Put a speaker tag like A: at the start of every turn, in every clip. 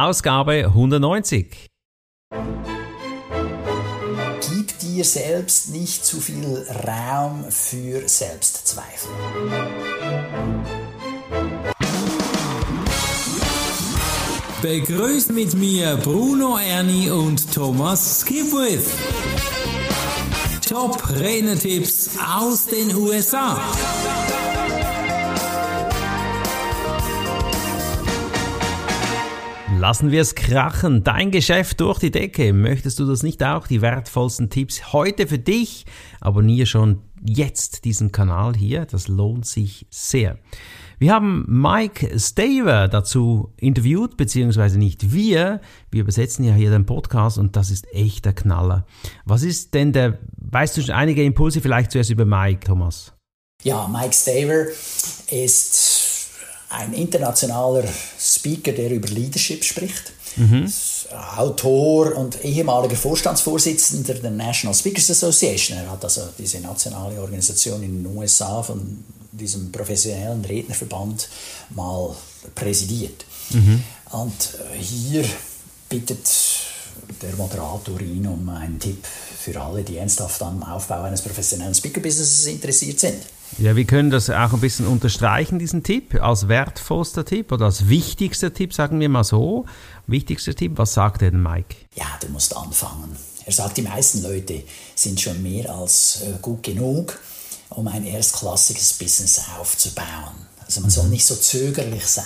A: Ausgabe 190.
B: Gib dir selbst nicht zu viel Raum für Selbstzweifel.
A: Begrüßt mit mir Bruno Ernie und Thomas Skipwith. Top Rennertipps aus den USA. Lassen wir es krachen. Dein Geschäft durch die Decke. Möchtest du das nicht auch? Die wertvollsten Tipps heute für dich. Abonniere schon jetzt diesen Kanal hier. Das lohnt sich sehr. Wir haben Mike Staver dazu interviewt, beziehungsweise nicht wir. Wir übersetzen ja hier den Podcast und das ist echt der Knaller. Was ist denn der, weißt du schon einige Impulse vielleicht zuerst über Mike, Thomas?
B: Ja, Mike Staver ist ein internationaler Speaker, der über Leadership spricht. Mhm. Autor und ehemaliger Vorstandsvorsitzender der National Speakers Association. Er hat also diese nationale Organisation in den USA von diesem professionellen Rednerverband mal präsidiert. Mhm. Und äh, hier bittet der Moderator ihn um einen Tipp für alle, die ernsthaft am Aufbau eines professionellen Speaker-Businesses interessiert sind.
A: Ja, wir können das auch ein bisschen unterstreichen, diesen Tipp, als wertvollster Tipp oder als wichtigster Tipp, sagen wir mal so. Wichtigster Tipp, was sagt denn Mike?
B: Ja, du musst anfangen. Er sagt, die meisten Leute sind schon mehr als äh, gut genug um ein erstklassiges Business aufzubauen. Also man soll mhm. nicht so zögerlich sein.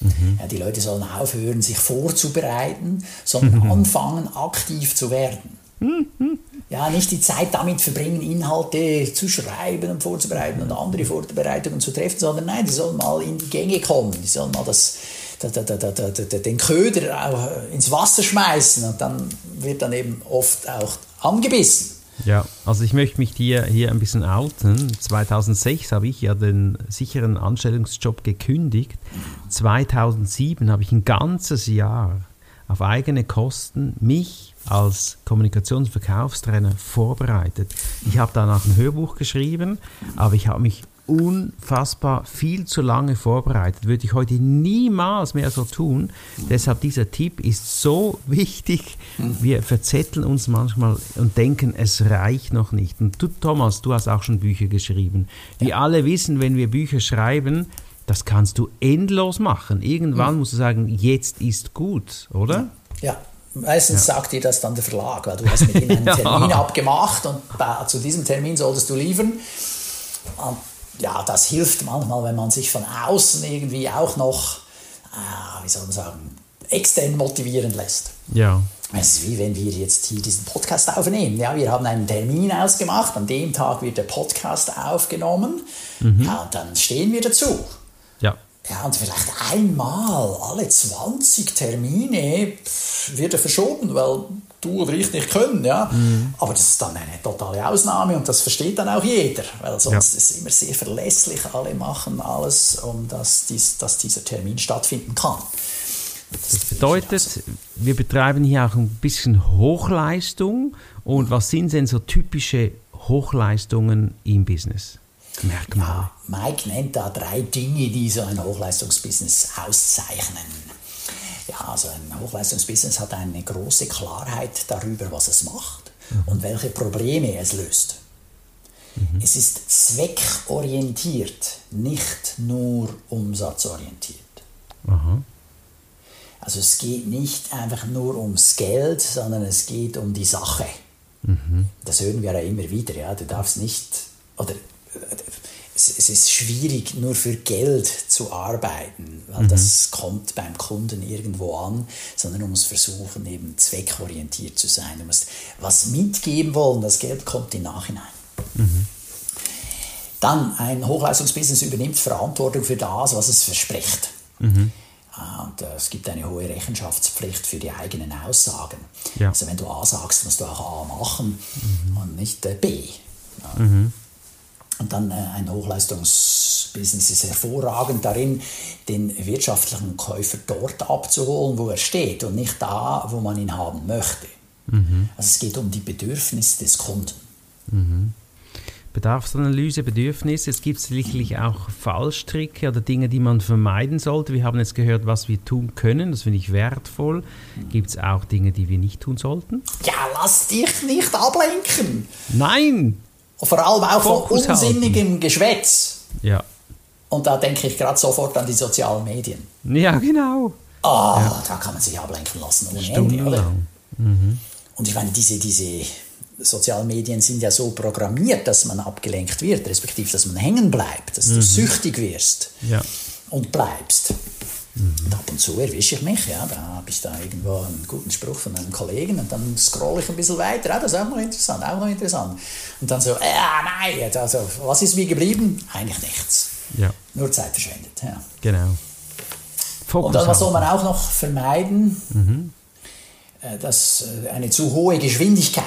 B: Mhm. Ja, die Leute sollen aufhören, sich vorzubereiten, sondern mhm. anfangen, aktiv zu werden. Mhm. Ja, nicht die Zeit damit verbringen, Inhalte zu schreiben und vorzubereiten und andere Vorbereitungen zu treffen, sondern nein, die sollen mal in die Gänge kommen, die sollen mal das, den Köder auch ins Wasser schmeißen und dann wird dann eben oft auch angebissen.
A: Ja, also ich möchte mich hier, hier ein bisschen outen. 2006 habe ich ja den sicheren Anstellungsjob gekündigt. 2007 habe ich ein ganzes Jahr auf eigene Kosten mich als Kommunikations- und Verkaufstrainer vorbereitet. Ich habe danach ein Hörbuch geschrieben, aber ich habe mich unfassbar viel zu lange vorbereitet. Würde ich heute niemals mehr so tun. Deshalb dieser Tipp ist so wichtig. Wir verzetteln uns manchmal und denken, es reicht noch nicht. Und du, Thomas, du hast auch schon Bücher geschrieben. Wir alle wissen, wenn wir Bücher schreiben, das kannst du endlos machen. Irgendwann musst du sagen, jetzt ist gut, oder?
B: Ja. Meistens ja. sagt dir das dann der Verlag, weil du hast mit ihm einen Termin ja. abgemacht und zu diesem Termin solltest du liefern. Und ja, das hilft manchmal, wenn man sich von außen irgendwie auch noch, äh, wie soll man sagen, extern motivieren lässt.
A: Ja.
B: Es ist wie wenn wir jetzt hier diesen Podcast aufnehmen. Ja, wir haben einen Termin ausgemacht, an dem Tag wird der Podcast aufgenommen. Mhm. Ja, und dann stehen wir dazu.
A: Ja.
B: Und vielleicht einmal alle 20 Termine wird er verschoben, weil du oder ich nicht können. Ja? Mhm. Aber das ist dann eine totale Ausnahme und das versteht dann auch jeder, weil sonst ja. ist es immer sehr verlässlich. Alle machen alles, um dass, dies, dass dieser Termin stattfinden kann.
A: Das, das bedeutet, wir betreiben hier auch ein bisschen Hochleistung. Und was sind denn so typische Hochleistungen im Business?
B: Merkmale. Mike nennt da drei Dinge, die so ein Hochleistungsbusiness auszeichnen. Ja, also ein Hochleistungsbusiness hat eine große Klarheit darüber, was es macht mhm. und welche Probleme es löst. Mhm. Es ist zweckorientiert, nicht nur umsatzorientiert. Mhm. Also es geht nicht einfach nur ums Geld, sondern es geht um die Sache. Mhm. Das hören wir ja immer wieder. Ja? Du darfst nicht, oder es, es, ist schwierig, nur für Geld zu arbeiten, weil mhm. das kommt beim Kunden irgendwo an, sondern du musst versuchen, eben zweckorientiert zu sein. Du musst was mitgeben wollen, das Geld kommt im Nachhinein. Mhm. Dann, ein Hochleistungsbusiness übernimmt Verantwortung für das, was es verspricht. Mhm. Ah, und äh, es gibt eine hohe Rechenschaftspflicht für die eigenen Aussagen. Ja. Also wenn du A sagst, musst du auch A machen mhm. und nicht äh, B. Ja. Mhm. Und dann äh, ein Hochleistungsbusiness ist hervorragend darin, den wirtschaftlichen Käufer dort abzuholen, wo er steht und nicht da, wo man ihn haben möchte. Mhm. Also es geht um die Bedürfnisse des Kunden.
A: Mhm. Bedarfsanalyse, Bedürfnisse. Es gibt sicherlich auch Fallstricke oder Dinge, die man vermeiden sollte. Wir haben jetzt gehört, was wir tun können. Das finde ich wertvoll. Gibt es auch Dinge, die wir nicht tun sollten?
B: Ja, lass dich nicht ablenken.
A: Nein!
B: Vor allem auch Fokus von unsinnigem halten. Geschwätz.
A: Ja.
B: Und da denke ich gerade sofort an die sozialen Medien.
A: Ja, genau.
B: Ah,
A: ja.
B: da kann man sich ablenken lassen ohne Ende, oder? Mhm. Und ich meine, diese, diese sozialen Medien sind ja so programmiert, dass man abgelenkt wird, respektive, dass man hängen bleibt, dass mhm. du süchtig wirst
A: ja.
B: und bleibst. Mhm. Und ab und zu erwische ich mich, ja, da habe ich da irgendwo einen guten Spruch von einem Kollegen und dann scrolle ich ein bisschen weiter, ah, das ist auch noch interessant, auch noch interessant. Und dann so, ja, nein, also, was ist mir geblieben? Eigentlich nichts.
A: Ja.
B: Nur Zeit verschwendet, ja.
A: Genau.
B: Fokus und dann, was soll man auch noch vermeiden? Mhm. Äh, dass äh, eine zu hohe Geschwindigkeit.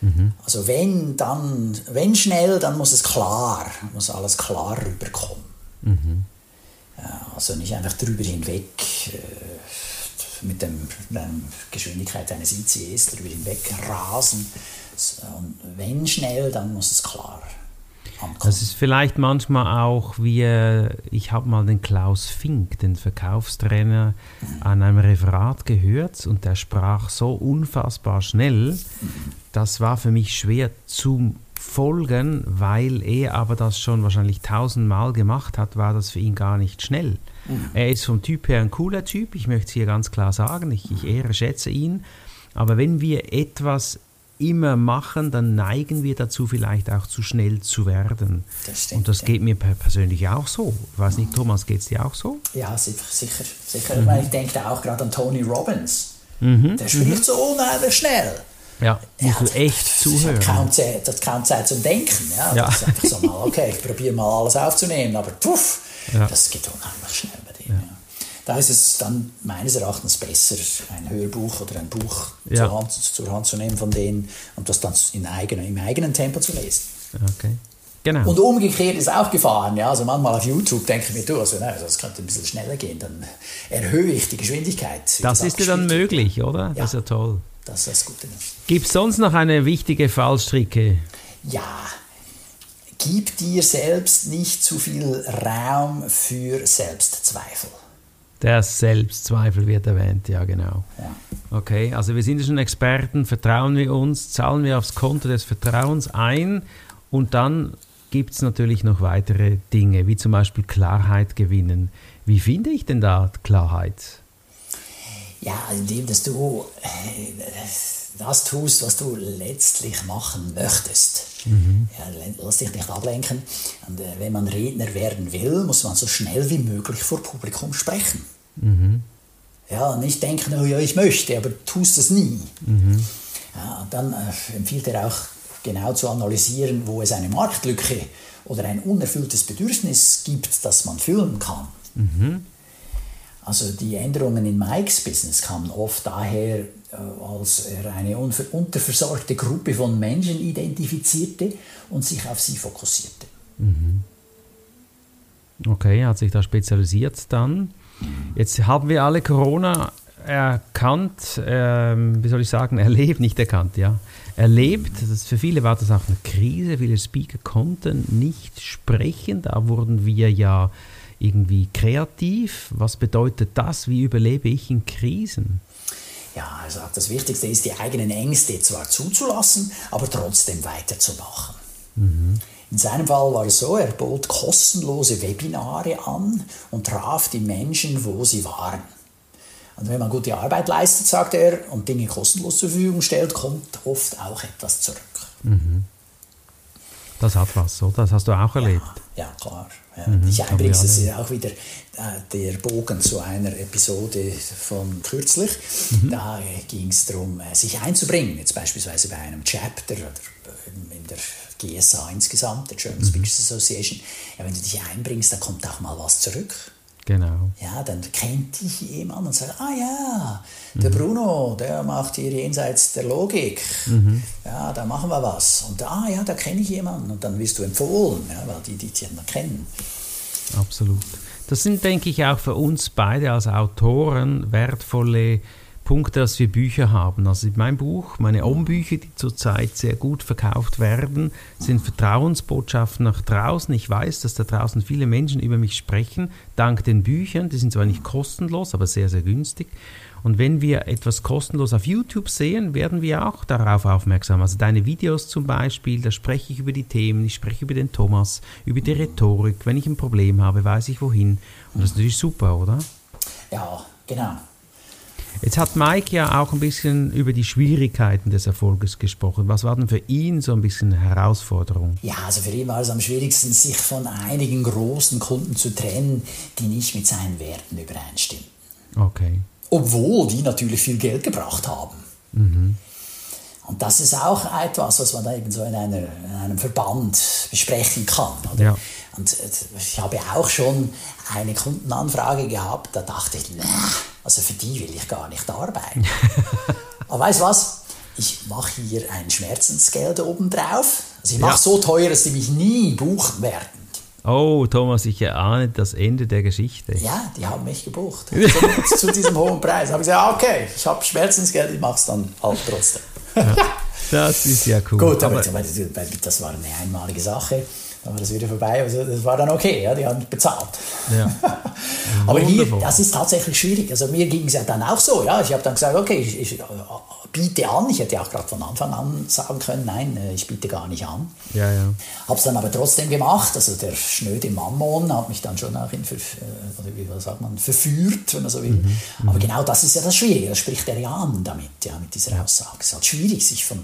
B: Mhm. Also wenn, dann, wenn schnell, dann muss es klar, muss alles klar rüberkommen. Mhm. Also nicht einfach drüber hinweg äh, mit, dem, der Geschwindigkeit eines ICEs drüber hinweg rasen. Und wenn schnell, dann muss es klar
A: ankommen. Das ist vielleicht manchmal auch wie, äh, ich habe mal den Klaus Fink, den Verkaufstrainer, mhm. an einem Referat gehört und der sprach so unfassbar schnell, mhm. das war für mich schwer zu folgen, weil er aber das schon wahrscheinlich tausendmal gemacht hat, war das für ihn gar nicht schnell. Mhm. Er ist vom Typ her ein cooler Typ, ich möchte es hier ganz klar sagen, ich, ich ehre, schätze ihn, aber wenn wir etwas immer machen, dann neigen wir dazu, vielleicht auch zu schnell zu werden. Das stimmt, Und das geht mir persönlich auch so. Ich weiß nicht, Thomas, geht es dir auch so?
B: Ja, sicher. sicher. Mhm. Ich, denke auch gerade an Tony Robbins. Mhm. Der spricht mhm. so unheimlich schnell.
A: Ja, musst ja, du echt zuhören.
B: Hat kaum Zeit, hat kaum Zeit zum Denken. Ja, ja. Das ist einfach so mal, okay, ich probiere mal alles aufzunehmen, aber puff, ja. das geht unheimlich schnell bei dem. Ja. Da ist es dann meines Erachtens besser, ein Hörbuch oder ein Buch zur Hand, zur, Hand, zu nehmen von denen und das dann in eigenen, im eigenen Tempo zu lesen.
A: Okay. Genau.
B: Und umgekehrt ist auch gefahren. Ja? Also manchmal auf YouTube denke ich mir, du, also, nein, das könnte ein bisschen schneller gehen, dann erhöhe ich die Geschwindigkeit.
A: Das ist ja dann möglich, oder? Das ist ja toll.
B: Das ist das Gute.
A: Gibt es sonst noch eine wichtige Fallstricke?
B: Ja, gib dir selbst nicht zu viel Raum für Selbstzweifel.
A: Der Selbstzweifel wird erwähnt, ja genau.
B: Ja.
A: Okay, also wir sind ja schon Experten, vertrauen wir uns, zahlen wir aufs Konto des Vertrauens ein und dann gibt es natürlich noch weitere Dinge, wie zum Beispiel Klarheit gewinnen. Wie finde ich denn da Klarheit?
B: Ja, indem dass du äh, das tust, was du letztlich machen möchtest. Mhm. Ja, lass dich nicht ablenken. Und, äh, wenn man Redner werden will, muss man so schnell wie möglich vor Publikum sprechen. Mhm. Ja, nicht denken, oh ja, ich möchte, aber tust es nie. Mhm. Ja, dann äh, empfiehlt er auch genau zu analysieren, wo es eine Marktlücke oder ein unerfülltes Bedürfnis gibt, das man füllen kann. Mhm. Also die Änderungen in Mikes Business kamen oft daher, äh, als er eine unterversorgte Gruppe von Menschen identifizierte und sich auf sie fokussierte. Mhm.
A: Okay, hat sich da spezialisiert dann. Jetzt haben wir alle Corona erkannt, ähm, wie soll ich sagen, erlebt, nicht erkannt, ja. Erlebt, das, für viele war das auch eine Krise, viele Speaker konnten nicht sprechen, da wurden wir ja irgendwie kreativ? Was bedeutet das? Wie überlebe ich in Krisen?
B: Ja, also das Wichtigste ist, die eigenen Ängste zwar zuzulassen, aber trotzdem weiterzumachen. Mhm. In seinem Fall war es so, er bot kostenlose Webinare an und traf die Menschen, wo sie waren. Und wenn man gute Arbeit leistet, sagt er, und Dinge kostenlos zur Verfügung stellt, kommt oft auch etwas zurück. Mhm.
A: Das hat was, oder? Das hast du auch erlebt.
B: Ja, ja klar. Ja, mhm, ich übrigens, das ist auch wieder äh, der Bogen zu einer Episode von kürzlich. Mhm. Da äh, ging es darum, äh, sich einzubringen, jetzt beispielsweise bei einem Chapter oder in der GSA insgesamt, der German mhm. Speakers Association. Ja, wenn du dich einbringst, dann kommt auch mal was zurück.
A: Genau.
B: Ja, dann kennt dich jemand und sagt, ah ja, der mhm. Bruno, der macht hier jenseits der Logik. Mhm. Ja, da machen wir was. Und ah ja, da kenne ich jemanden. Und dann wirst du empfohlen, ja, weil die dich dann kennen.
A: Absolut. Das sind, denke ich, auch für uns beide als Autoren wertvolle Punkt, dass wir Bücher haben. Also mein Buch, meine Ombücher, die zurzeit sehr gut verkauft werden, sind Vertrauensbotschaften nach draußen. Ich weiß, dass da draußen viele Menschen über mich sprechen, dank den Büchern. Die sind zwar nicht kostenlos, aber sehr, sehr günstig. Und wenn wir etwas kostenlos auf YouTube sehen, werden wir auch darauf aufmerksam. Also deine Videos zum Beispiel, da spreche ich über die Themen, ich spreche über den Thomas, über die Rhetorik. Wenn ich ein Problem habe, weiß ich wohin. Und das ist natürlich super, oder?
B: Ja, genau.
A: Jetzt hat Mike ja auch ein bisschen über die Schwierigkeiten des Erfolges gesprochen. Was war denn für ihn so ein bisschen eine Herausforderung?
B: Ja, also für ihn war es am schwierigsten, sich von einigen großen Kunden zu trennen, die nicht mit seinen Werten übereinstimmen.
A: Okay
B: obwohl die natürlich viel Geld gebracht haben. Mhm. Und das ist auch etwas, was man da eben so in, einer, in einem Verband besprechen kann. Ja. Und äh, ich habe auch schon eine Kundenanfrage gehabt, da dachte ich, nah, also für die will ich gar nicht arbeiten. Aber weißt du was? Ich mache hier ein Schmerzensgeld obendrauf. Also ich mache ja. so teuer, dass die mich nie buchen werden.
A: Oh, Thomas, ich erahne das Ende der Geschichte.
B: Ja, die haben mich gebucht. zu, zu diesem hohen Preis. Habe ich gesagt, okay, ich habe Schmerzensgeld, ich mache es dann halt trotzdem.
A: Ja, das ist ja cool.
B: Gut, aber, aber das war eine einmalige Sache dann war das wieder vorbei. Also das war dann okay, ja, die haben bezahlt. Ja. Aber hier, das ist tatsächlich schwierig. Also mir ging es ja dann auch so. Ja. Ich habe dann gesagt, okay, ich, ich, biete an. Ich hätte ja auch gerade von Anfang an sagen können, nein, äh, ich biete gar nicht an.
A: Ja, ja.
B: Habe es dann aber trotzdem gemacht. Also der schnöde Mammon hat mich dann schon auch in, äh, wie sagt man, verführt, wenn man so will. Mhm, mhm, aber genau das ist ja das Schwierige. Das spricht der ja an damit, ja, mit dieser Aussage. Es ist halt schwierig, sich von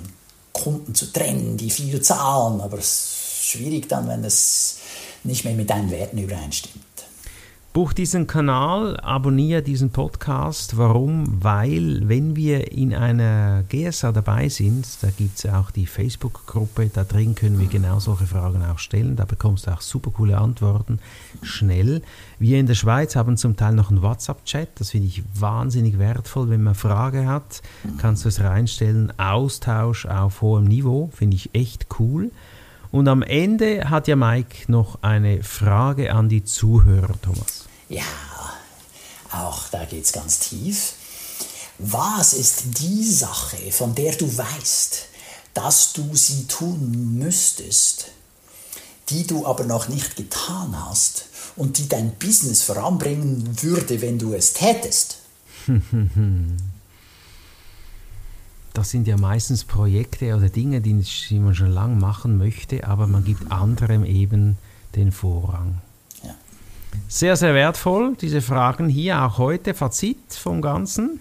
B: Kunden zu trennen, die viel zahlen, aber es schwierig dann, wenn es nicht mehr mit deinen Werten übereinstimmt.
A: Buch diesen Kanal, abonniere diesen Podcast. Warum? Weil, wenn wir in einer GSA dabei sind, da gibt es auch die Facebook-Gruppe, da drin können wir genau solche Fragen auch stellen. Da bekommst du auch super coole Antworten, schnell. Wir in der Schweiz haben zum Teil noch einen WhatsApp-Chat, das finde ich wahnsinnig wertvoll. Wenn man Frage hat, kannst du es reinstellen. Austausch auf hohem Niveau, finde ich echt cool. Und am Ende hat ja Mike noch eine Frage an die Zuhörer, Thomas.
B: Ja, auch da geht es ganz tief. Was ist die Sache, von der du weißt, dass du sie tun müsstest, die du aber noch nicht getan hast und die dein Business voranbringen würde, wenn du es tätest?
A: das sind ja meistens Projekte oder Dinge, die, man schon lange machen möchte, aber man gibt anderem eben den Vorrang. Ja. Sehr, sehr wertvoll, diese Fragen hier, auch heute. Fazit vom Ganzen?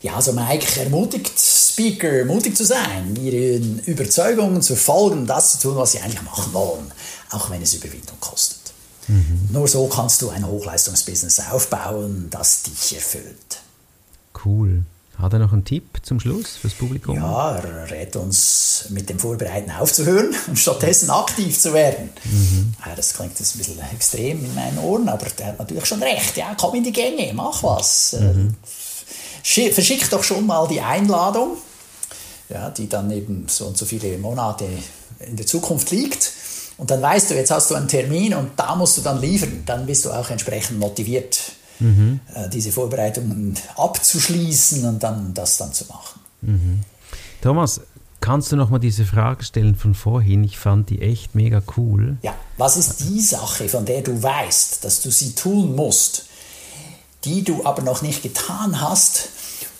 B: Ja, also Mike ermutigt Speaker, mutig zu sein, ihren Überzeugungen zu folgen, das zu tun, was sie eigentlich machen wollen, auch wenn es Überwindung kostet. Mhm. Nur so kannst du ein Hochleistungsbusiness aufbauen, das dich erfüllt.
A: Cool. Hat er noch einen Tipp zum Schluss fürs Publikum?
B: Ja, er rät uns mit dem Vorbereiten aufzuhören und stattdessen aktiv zu werden. Mhm. Ja, das klingt jetzt ein bisschen extrem in meinen Ohren, aber der hat natürlich schon recht. Ja, komm in die Gänge, mach was. Mhm. Verschick doch schon mal die Einladung, ja, die dann eben so und so viele Monate in der Zukunft liegt. Und dann weißt du, jetzt hast du einen Termin und da musst du dann liefern. Dann bist du auch entsprechend motiviert mhm. äh, diese Vorbereitungen abzuschließen und dann das dann zu machen.
A: Mhm. Thomas, kannst du noch mal diese Frage stellen von vorhin? Ich fand die echt mega cool.
B: Ja, was ist die Sache, von der du weißt, dass du sie tun musst, die du aber noch nicht getan hast,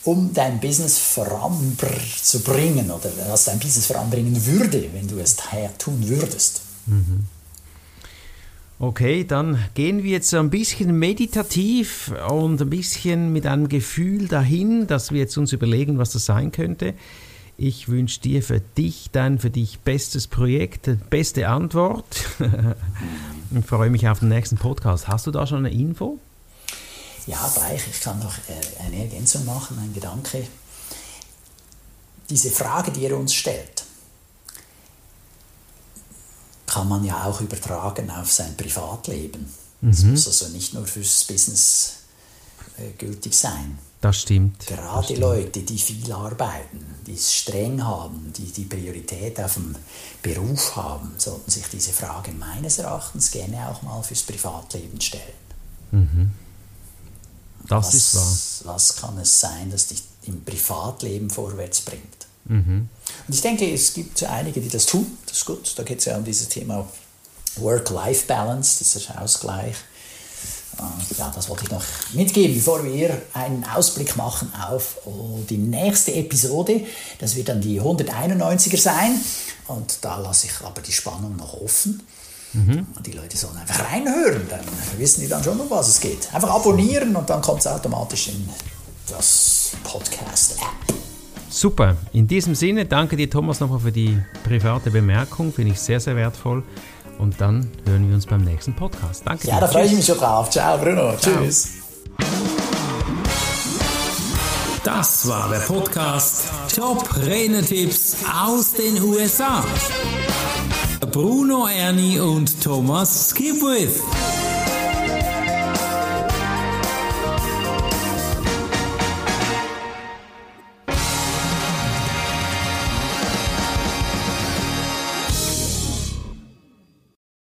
B: um dein Business voranzubringen oder was dein Business voranbringen würde, wenn du es tun würdest? Mhm.
A: Okay, dann gehen wir jetzt ein bisschen meditativ und ein bisschen mit einem Gefühl dahin, dass wir jetzt uns überlegen, was das sein könnte. Ich wünsche dir für dich dein für dich bestes Projekt, beste Antwort und freue mich auf den nächsten Podcast. Hast du da schon eine Info?
B: Ja, gleich. Ich kann noch äh, eine Ergänzung machen, ein Gedanke. Diese Frage, die er uns stellt, kann man ja auch übertragen auf sein Privatleben. Es mhm. muss also nicht nur fürs Business äh, gültig sein.
A: Das stimmt.
B: Gerade
A: das stimmt.
B: Leute, die viel arbeiten, die es streng haben, die die Priorität auf dem Beruf haben, sollten sich diese Frage meines Erachtens gerne auch mal fürs Privatleben stellen. Mhm.
A: Das
B: was,
A: ist wahr.
B: Was kann es sein, das dich im Privatleben vorwärts bringt? Mhm. Und ich denke, es gibt einige, die das tun. Das ist gut. Da geht es ja um dieses Thema Work-Life-Balance, dieser Ausgleich. Ja, das wollte ich noch mitgeben, bevor wir einen Ausblick machen auf oh, die nächste Episode. Das wird dann die 191er sein. Und da lasse ich aber die Spannung noch offen. Mhm. Die Leute sollen einfach reinhören, dann wissen die dann schon, um was es geht. Einfach abonnieren und dann kommt es automatisch in das Podcast-App.
A: Super. In diesem Sinne danke dir, Thomas, nochmal für die private Bemerkung. Finde ich sehr, sehr wertvoll. Und dann hören wir uns beim nächsten Podcast. Danke.
B: Ja, dir. da freue ich mich schon drauf. Ciao, Bruno. Ciao. Tschüss.
C: Das war der Podcast Top Renetipps aus den USA. Bruno Ernie und Thomas Skipwith.